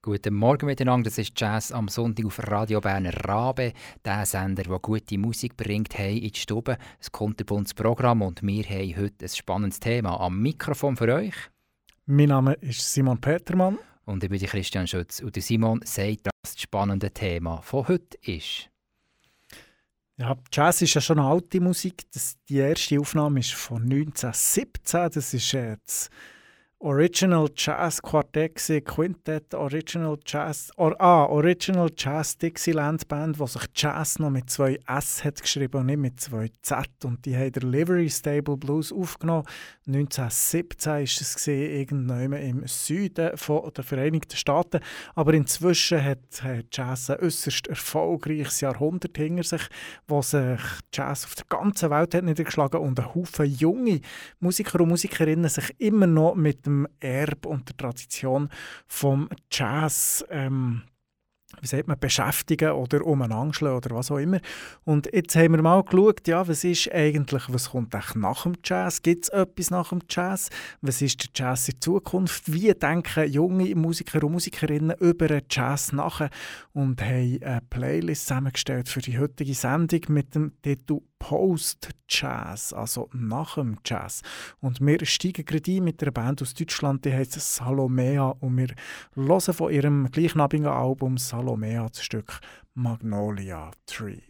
Guten Morgen miteinander, das ist Jazz am Sonntag auf Radio Berner Rabe, der Sender, der gute Musik bringt hey in die Stube. Es kommt ein Programm und wir haben heute ein spannendes Thema am Mikrofon für euch. Mein Name ist Simon Petermann. Und ich bin Christian Schütz. Und Simon sagt, dass das spannende Thema von heute ist. Ja, Jazz ist ja schon eine alte Musik. Das, die erste Aufnahme ist von 1917. Das ist jetzt Original Jazz Quartett, Quintett, Original Jazz, or, ah, Original Jazz Dixieland Band, wo sich Jazz noch mit zwei S hat geschrieben und nicht mit zwei Z. Und die haben der Livery Stable Blues aufgenommen. 1917 war es irgendwann im Süden von der Vereinigten Staaten. Aber inzwischen hat, hat Jazz ein äußerst erfolgreiches Jahrhundert hinter sich, wo sich Jazz auf der ganzen Welt hat niedergeschlagen und ein Haufen junge Musiker und Musikerinnen sich immer noch mit dem Erbe und der Tradition vom Jazz ähm, wie sagt man, beschäftigen oder umeinander oder was auch immer. Und jetzt haben wir mal geschaut, ja, was ist eigentlich, was kommt eigentlich nach dem Jazz? Gibt es etwas nach dem Jazz? Was ist der Jazz in Zukunft? Wie denken junge Musiker und Musikerinnen über den Jazz nach? Und haben eine Playlist zusammengestellt für die heutige Sendung mit dem Titel Post-Jazz, also nach dem Jazz. Und wir steigen gerade ein mit einer Band aus Deutschland, die heißt Salomea und wir hören von ihrem gleichnamigen Album Salomea das Stück Magnolia Tree.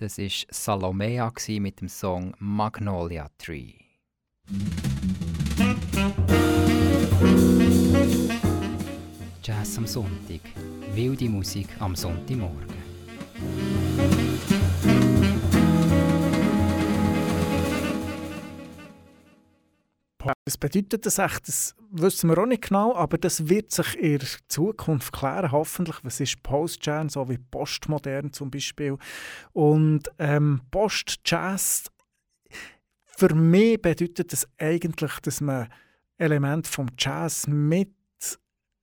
Das war Salomea mit dem Song Magnolia Tree. Jazz am Sonntag. Wilde Musik am Sonntagmorgen. Was bedeutet das echt? Das wissen wir auch nicht genau, aber das wird sich in der Zukunft klären, hoffentlich. Was ist Post-Jazz, so wie Postmodern zum Beispiel. Und ähm, Post-Jazz, für mich bedeutet das eigentlich, dass man Elemente vom Jazz mit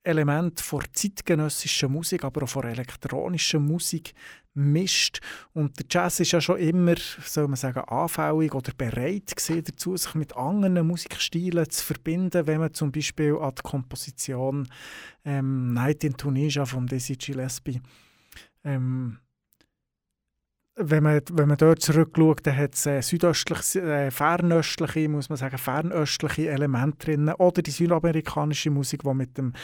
Element von zeitgenössischer Musik, aber auch von elektronischer Musik mischt. Und der Jazz ist ja schon immer, soll man sagen, anfällig oder bereit gewesen, dazu, sich mit anderen Musikstilen zu verbinden, wenn man zum Beispiel an die Komposition ähm, «Night in Tunisia» von Dizzy Gillespie ähm, wenn man, wenn man dort zurückschaut, dann hat es äh, südöstliche, äh, fernöstliche, muss man sagen, fernöstliche Elemente drin. Oder die südamerikanische Musik, die mit dem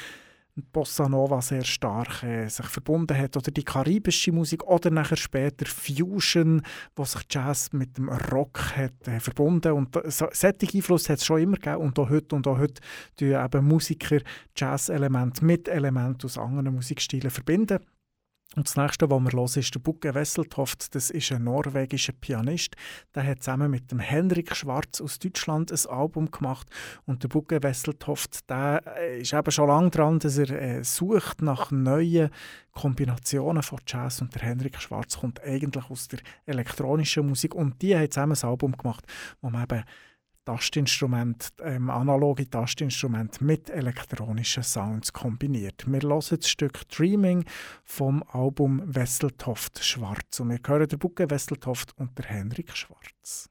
Bossa Nova sehr stark äh, sich verbunden hat. Oder die karibische Musik oder nachher später Fusion, wo sich Jazz mit dem Rock hat äh, verbunden. Und so, solche Einfluss hat es schon immer gegeben. Und auch heute und auch heute tun eben Musiker Jazz-Elemente mit Elementen aus anderen Musikstilen verbinden. Und das nächste, was wir hören, ist der Bugge Wesseltoft. Das ist ein norwegischer Pianist. Der hat zusammen mit dem Henrik Schwarz aus Deutschland ein Album gemacht. Und der Bugge Wesseltoft, der äh, ist eben schon lange dran, dass er äh, sucht nach neuen Kombinationen von Jazz. Und der Henrik Schwarz kommt eigentlich aus der elektronischen Musik. Und die haben zusammen ein Album gemacht, wo man eben Tastinstrument, ähm, analoge Tastinstrument mit elektronischen Sounds kombiniert. Wir hören das Stück Dreaming vom Album Wesseltoft Schwarz und wir hören den Bucke Wesseltoft und der Henrik Schwarz.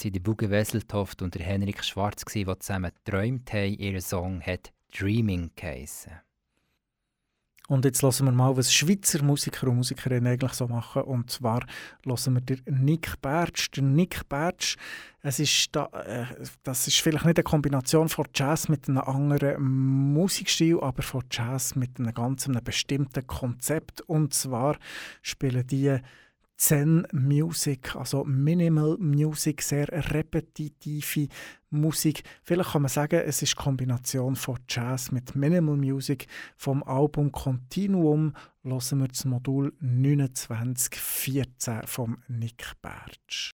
Das waren die Buge Wesseltoft und der Henrik Schwarz, die zusammen geträumt haben. Ihr Song hat «Dreaming» geheissen. Und jetzt hören wir mal, was Schweizer Musiker und Musikerinnen eigentlich so machen. Und zwar hören wir den Nick Bertsch. Der Nick Bertsch, es ist da, äh, das ist vielleicht nicht eine Kombination von Jazz mit einem anderen Musikstil, aber von Jazz mit einem ganz einem bestimmten Konzept. Und zwar spielen die Zen Music, also Minimal Music, sehr repetitive Musik. Vielleicht kann man sagen, es ist Kombination von Jazz mit Minimal Music. Vom Album Continuum hören wir das Modul 2914 von Nick Bertsch.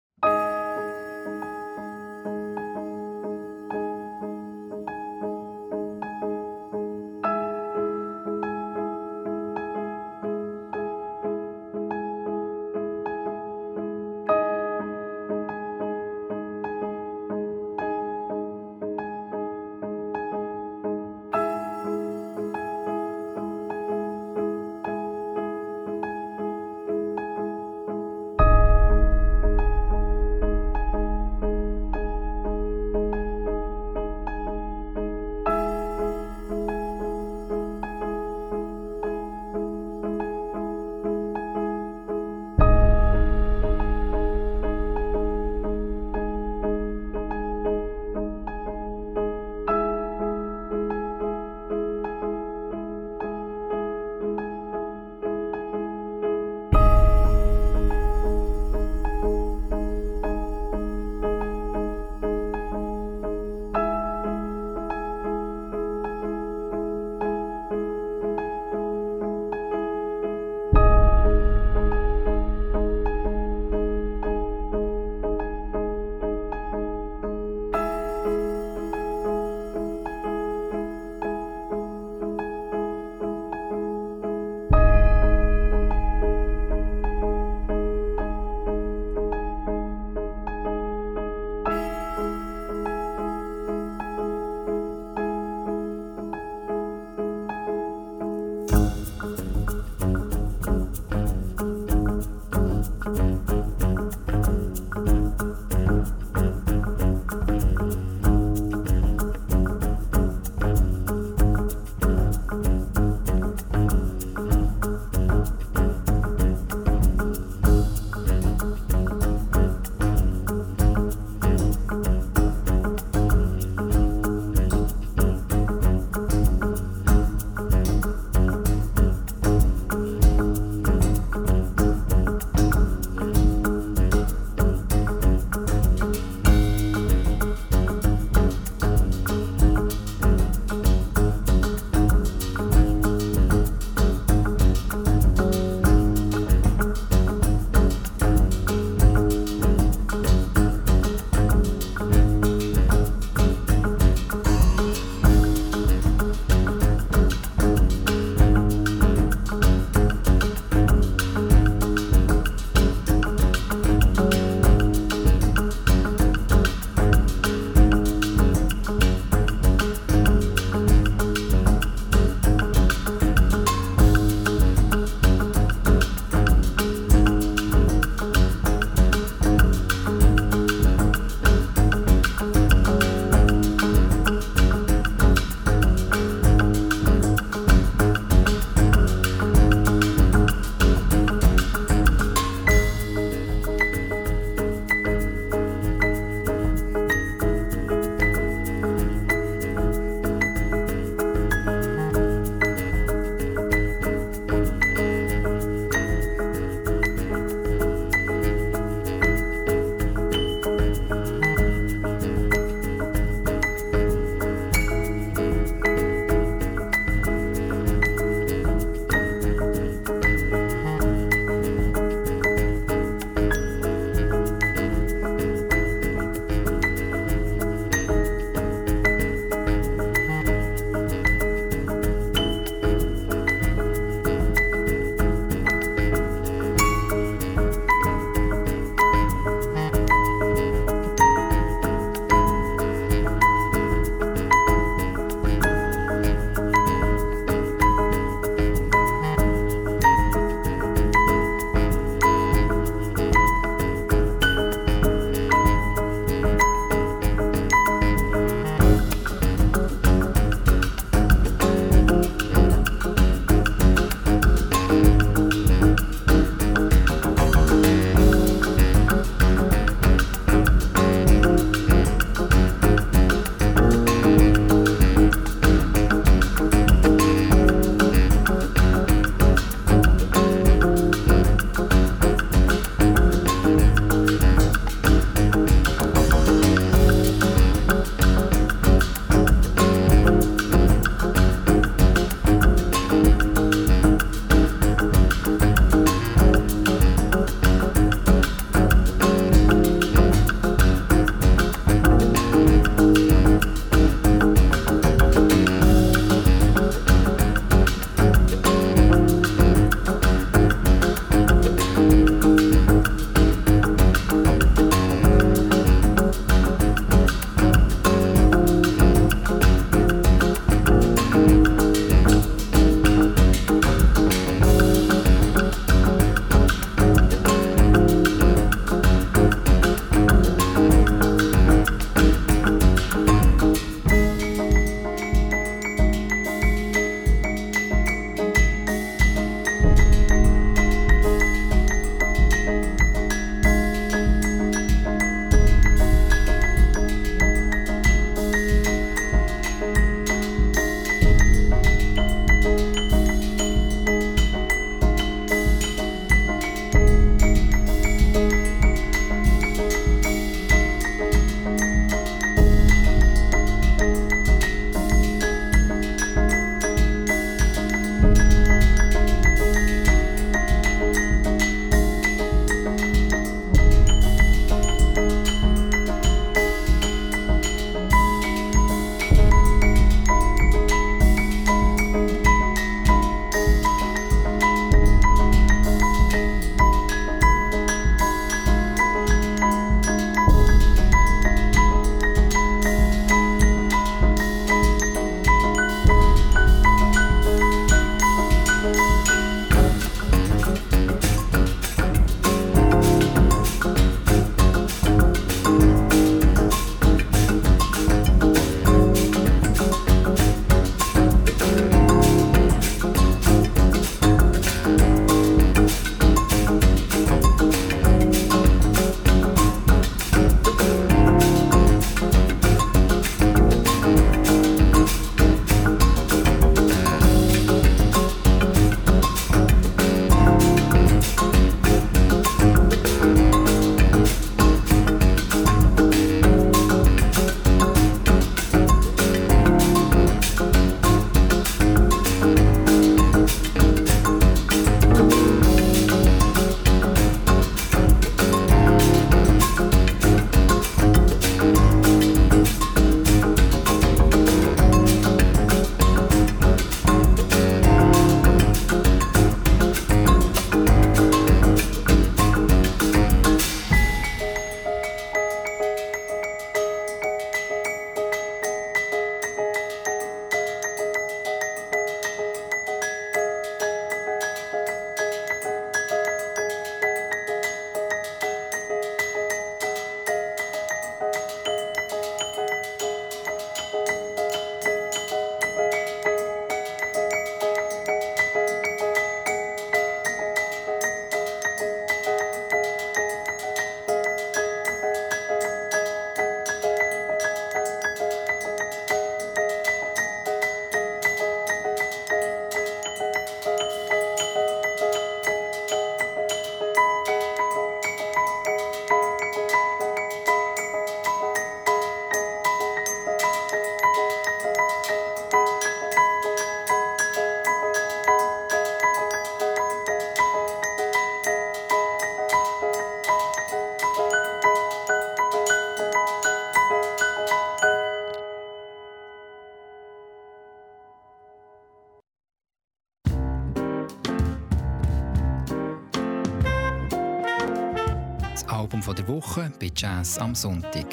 Album der Woche bei Jazz am Sonntag.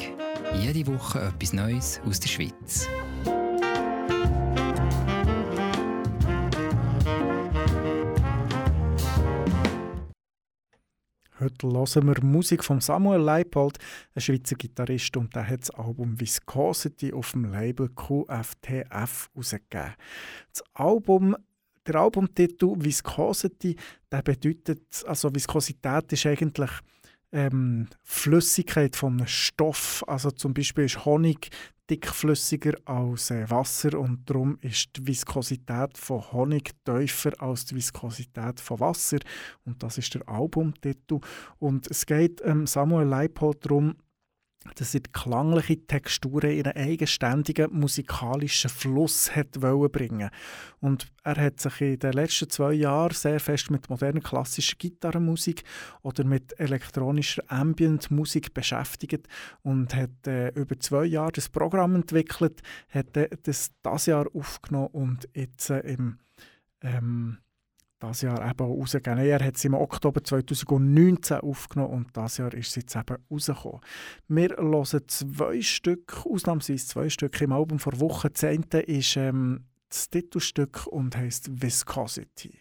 Jede Woche etwas Neues aus der Schweiz. Heute hören wir Musik von Samuel Leipold, ein Schweizer Gitarrist, und der hat das Album Viscosity auf dem Label QFTF herausgegeben. Das Album der Albumtitel Viscosity, der bedeutet, also Viskosität ist eigentlich ähm, Flüssigkeit von Stoff. Also zum Beispiel ist Honig dickflüssiger als äh, Wasser und darum ist die Viskosität von Honig tiefer als die Viskosität von Wasser und das ist der Albumtitel und es geht ähm, Samuel Leipold darum, dass er die klangliche Texturen in einen eigenständigen musikalischen Fluss hat bringen. Und er hat sich in den letzten zwei Jahren sehr fest mit moderner klassischer Gitarrenmusik oder mit elektronischer Ambient-Musik beschäftigt und hat äh, über zwei Jahre das Programm entwickelt, hat äh, das das Jahr aufgenommen und jetzt äh, im ähm, das Jahr eben rausgegeben. Er hat es im Oktober 2019 aufgenommen und das Jahr ist es jetzt eben rausgekommen. Wir hören zwei Stück, ausnahmsweise zwei Stück im Album vor Wochen. Das eine ist ähm, das Titelstück und heißt Viscosity.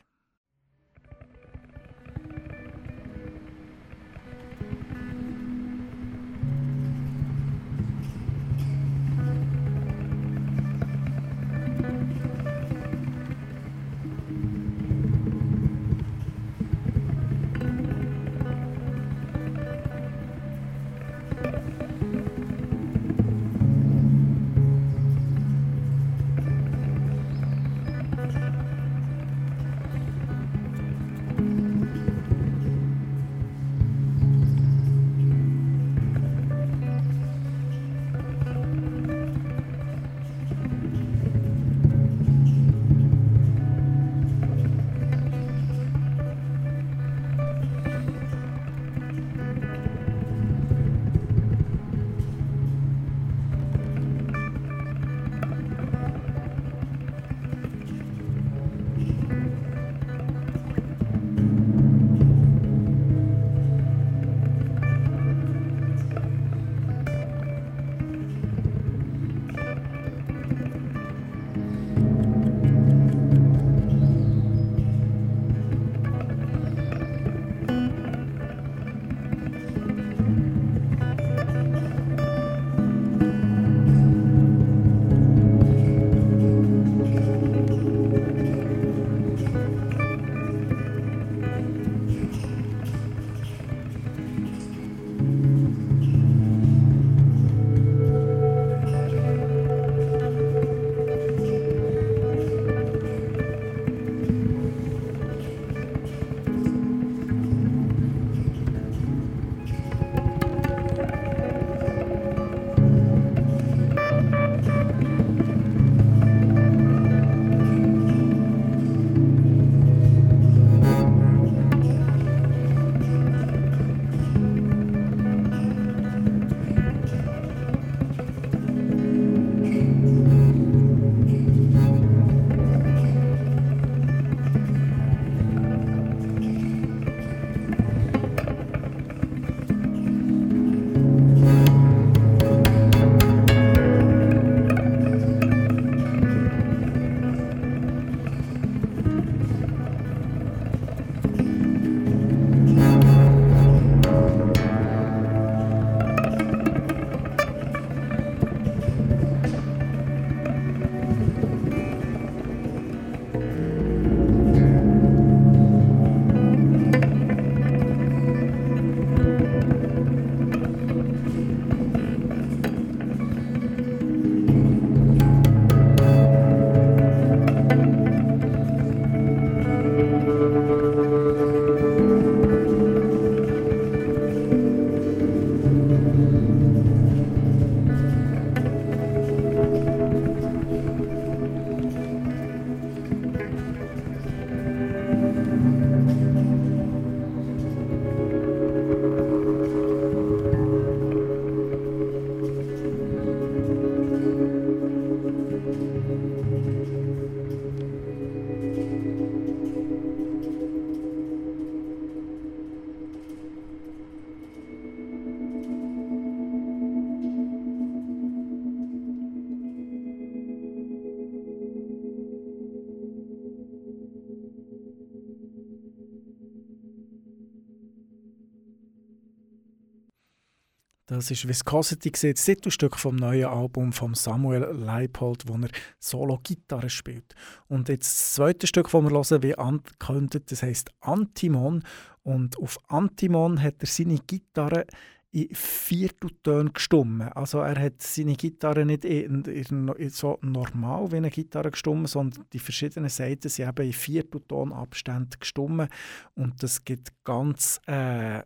Das ist Viscosity, das Titelstück vom neuen Album von Samuel Leipold, wo er Solo-Gitarre spielt. Und jetzt das zweite Stück, das wir hören, wie angekündigt, das heisst Antimon. Und auf Antimon hat er seine Gitarre in Vierteltönen gestummen. Also er hat seine Gitarre nicht in, in, in so normal wie eine Gitarre gestummen, sondern die verschiedenen Seiten sind eben in Vierteltonabständen gestummen und das gibt ganz äh,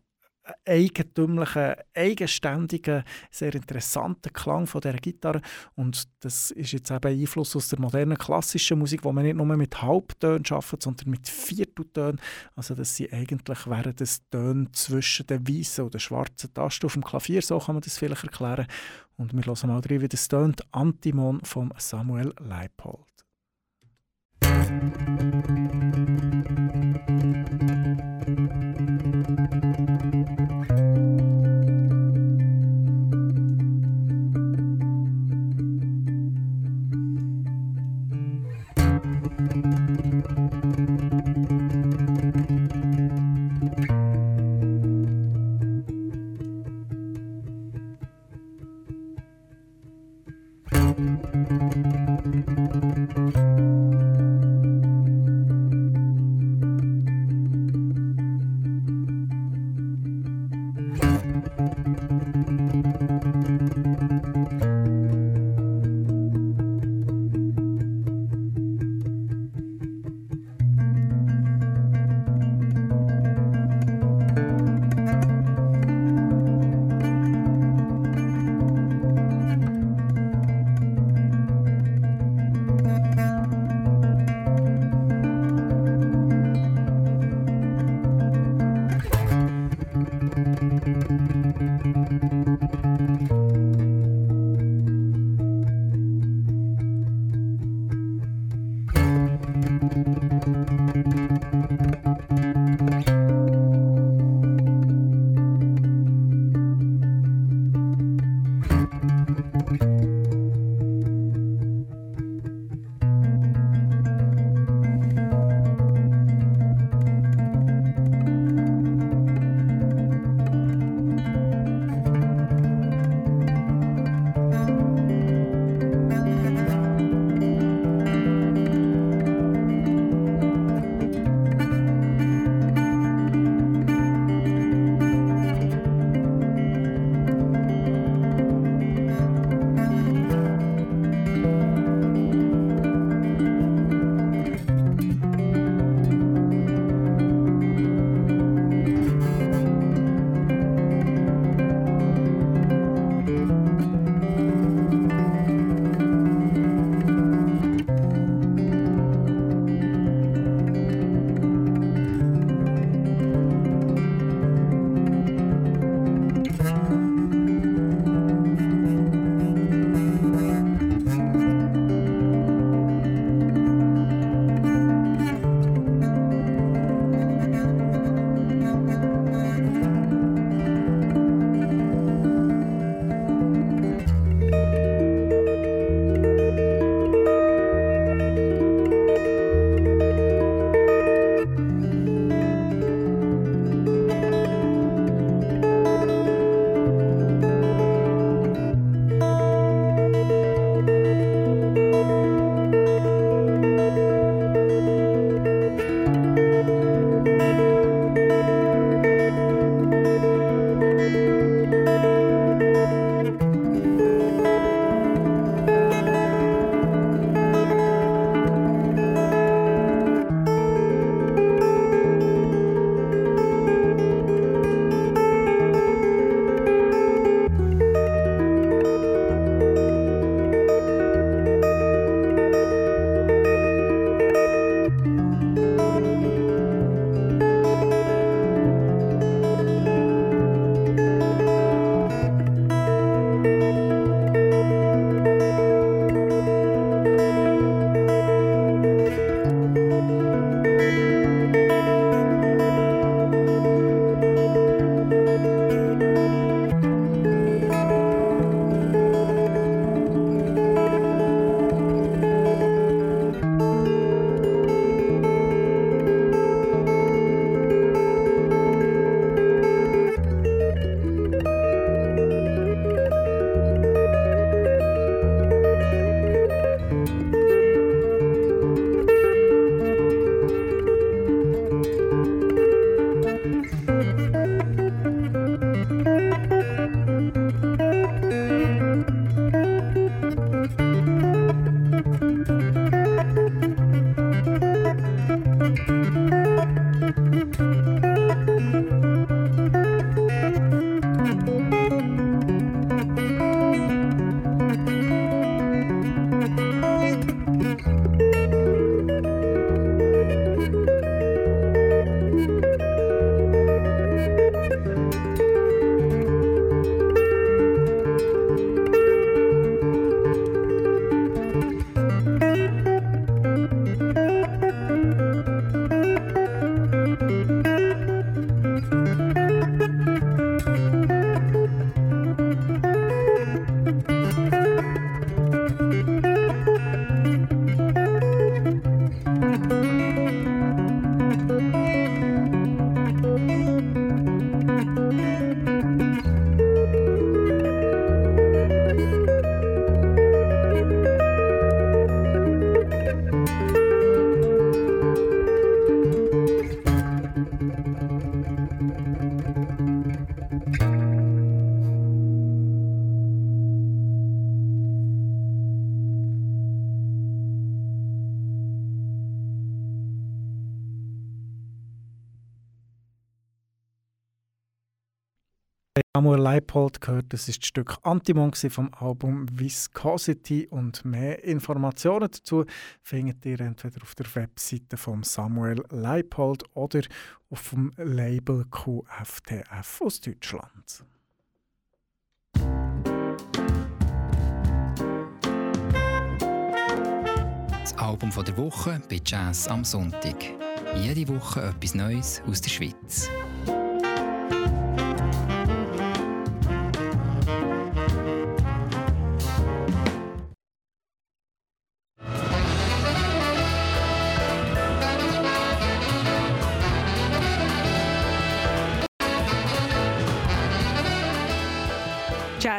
eigentümlichen, eigenständigen, sehr interessanten Klang von dieser Gitarre. Und das ist jetzt eben Einfluss aus der modernen klassischen Musik, wo man nicht nur mit Halbtönen arbeitet, sondern mit Vierteltönen. Also das sind eigentlich wären das Töne zwischen den weißen und schwarzen Tasten auf dem Klavier, so kann man das vielleicht erklären. Und wir hören mal rein, wie das tönt. Antimon von Samuel Leipold. Samuel Leipold gehört, das ist das Stück Antimon vom Album Viscosity und mehr Informationen dazu findet ihr entweder auf der Webseite von Samuel Leipold oder auf dem Label QFTF aus Deutschland. Das Album der Woche bei Jazz am Sonntag. Jede Woche etwas Neues aus der Schweiz.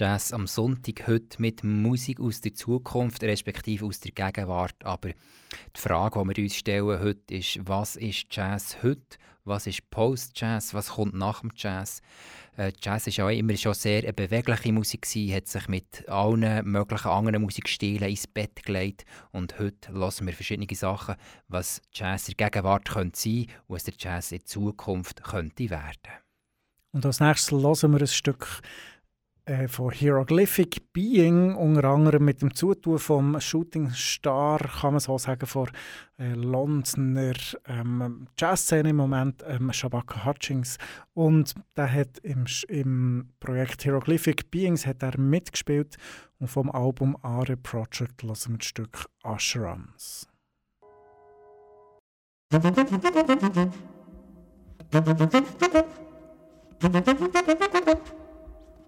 Jazz am Sonntag heute mit Musik aus der Zukunft, respektive aus der Gegenwart. Aber die Frage, die wir uns stellen heute, ist, was ist Jazz heute? Was ist Post-Jazz? Was kommt nach dem Jazz? Äh, Jazz ist ja immer schon sehr eine bewegliche Musik gewesen, hat sich mit allen möglichen anderen Musikstilen ins Bett gelegt und heute hören wir verschiedene Sachen, was Jazz in der Gegenwart könnte sein und was der Jazz in Zukunft könnte werden. Und als nächstes hören wir ein Stück äh, von Hieroglyphic Being, unter anderem mit dem Zutun vom Shooting Star, kann man so sagen, von äh, Londoner ähm, Jazzszene im Moment, ähm, Shabaka Hutchings. Und der hat im, im Projekt Hieroglyphic Beings hat er mitgespielt und vom Album Are Project lassen wir das Stück Ashrams. Musik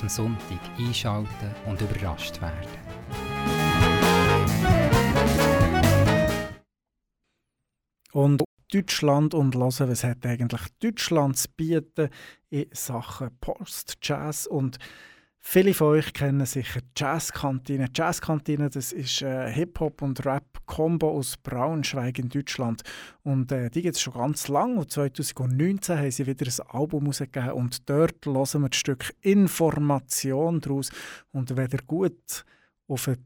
am Sonntag einschalten und überrascht werden. Und Deutschland und hören, was hat eigentlich Deutschland zu bieten in Sachen Post, Jazz und Viele von euch kennen sicher Jazzkantine. Jazzkantine, das ist äh, Hip-Hop und Rap-Kombo aus Braunschweig in Deutschland. Und äh, die gibt es schon ganz lange. Und 2019 haben sie wieder ein Album herausgegeben. Und dort hören wir ein Stück Information daraus. Und wenn ihr gut auf eine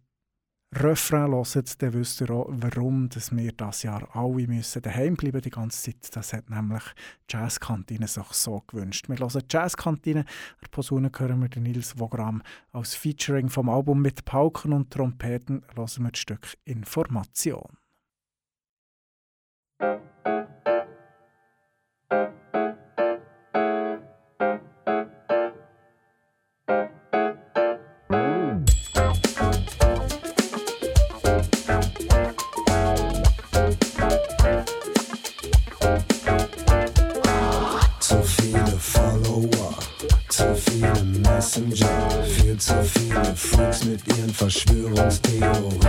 Refrain hört, dann wisst ihr auch, warum dass wir das Jahr alle müssen daheim bleiben die ganze Zeit. Das hat nämlich Jazzkantine sich so gewünscht. Wir hören Jazzkantine. Der Posaune hören wir den Nils Wogram als Featuring vom Album mit Pauken und Trompeten. Hören wir das Stück Information. Verschwörungstheorien.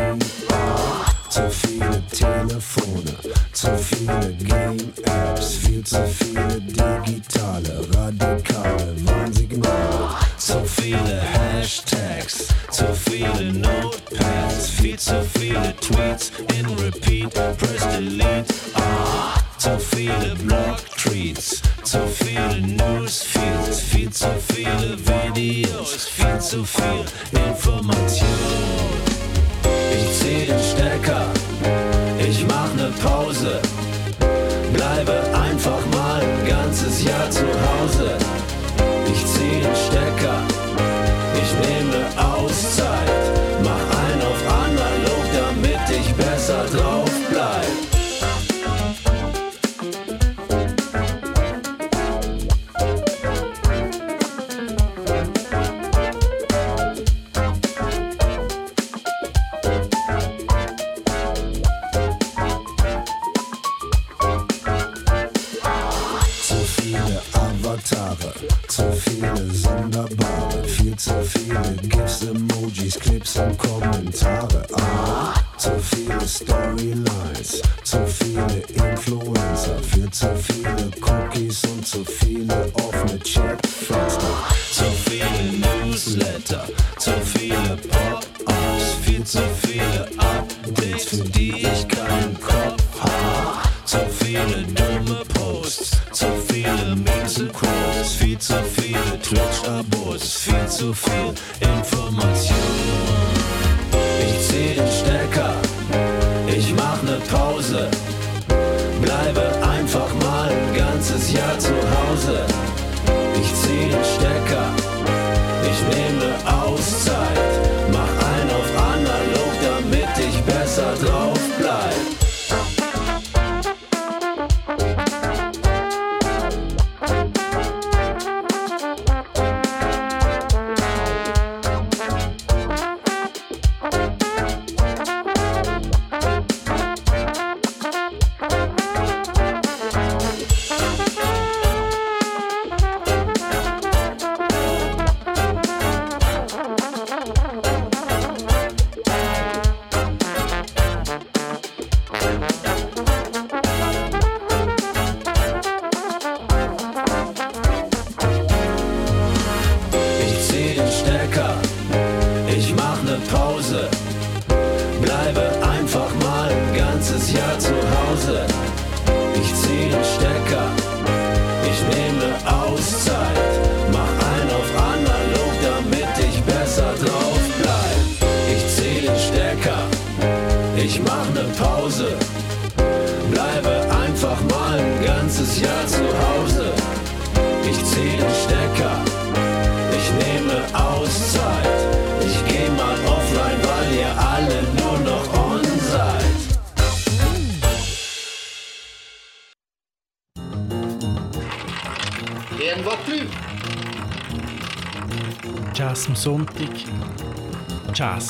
Pause, bleibe einfach mal ein ganzes Jahr zu Hause. Ich zieh den Stecker, ich nehme ne Auszeit,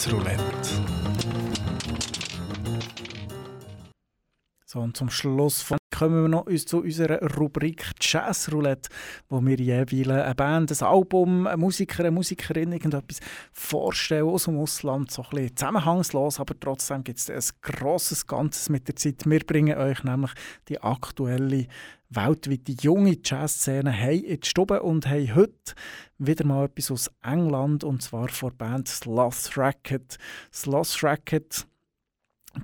Roulette. So, und zum Schluss von kommen wir noch zu unserer Rubrik Jazz Roulette, wo wir jeweils eine Band, ein Album, eine Musiker, eine Musikerin irgendetwas vorstellen aus dem Ausland, so ein bisschen zusammenhangslos, aber trotzdem gibt es ein grosses Ganzes mit der Zeit. Wir bringen euch nämlich die aktuelle weltweite junge Jazzszene haben in die Stube und haben heute wieder mal etwas aus England und zwar von der Band Sloth Racket. Sloth Racket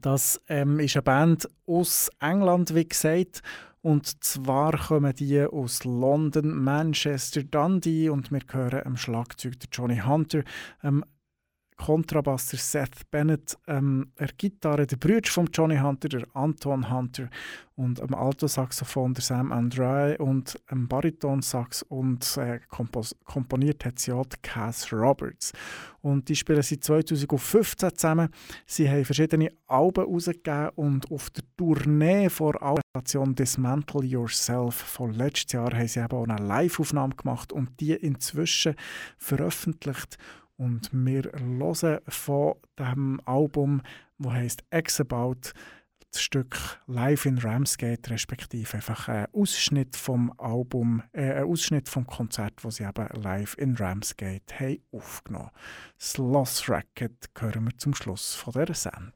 das ähm, ist eine Band aus England, wie gesagt. Und zwar kommen die aus London, Manchester, Dundee und wir hören am Schlagzeug Johnny Hunter, ähm, Kontrabass der Seth Bennett, ähm, der Gitarre der Brüder von Johnny Hunter, der Anton Hunter und am Altosaxophon der Sam Andrei und am Baritonsax und äh, komponiert hat sie auch Cass Roberts. Und die spielen seit 2015 zusammen. Sie haben verschiedene Alben herausgegeben und auf der Tournee vor Station Dismantle Yourself von letztes Jahr haben sie eben auch eine Live-Aufnahme gemacht und die inzwischen veröffentlicht und wir hören von dem Album, das heißt X About, das Stück Live in Ramsgate, respektive einfach ein Ausschnitt vom Album, äh, ein Ausschnitt vom Konzert, das sie eben live in Ramsgate haben aufgenommen. Das Lost Racket hören wir zum Schluss von dieser Sendung.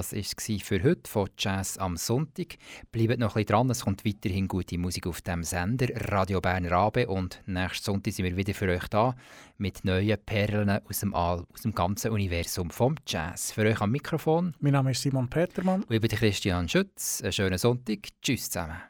Das war für heute von Jazz am Sonntag. Bleibt noch ein bisschen dran, es kommt weiterhin gute Musik auf dem Sender Radio Bern Rabe und nächsten Sonntag sind wir wieder für euch da mit neuen Perlen aus dem, All, aus dem ganzen Universum vom Jazz. Für euch am Mikrofon. Mein Name ist Simon Petermann. Und ich bin Christian Schütz. Einen schönen Sonntag. Tschüss zusammen.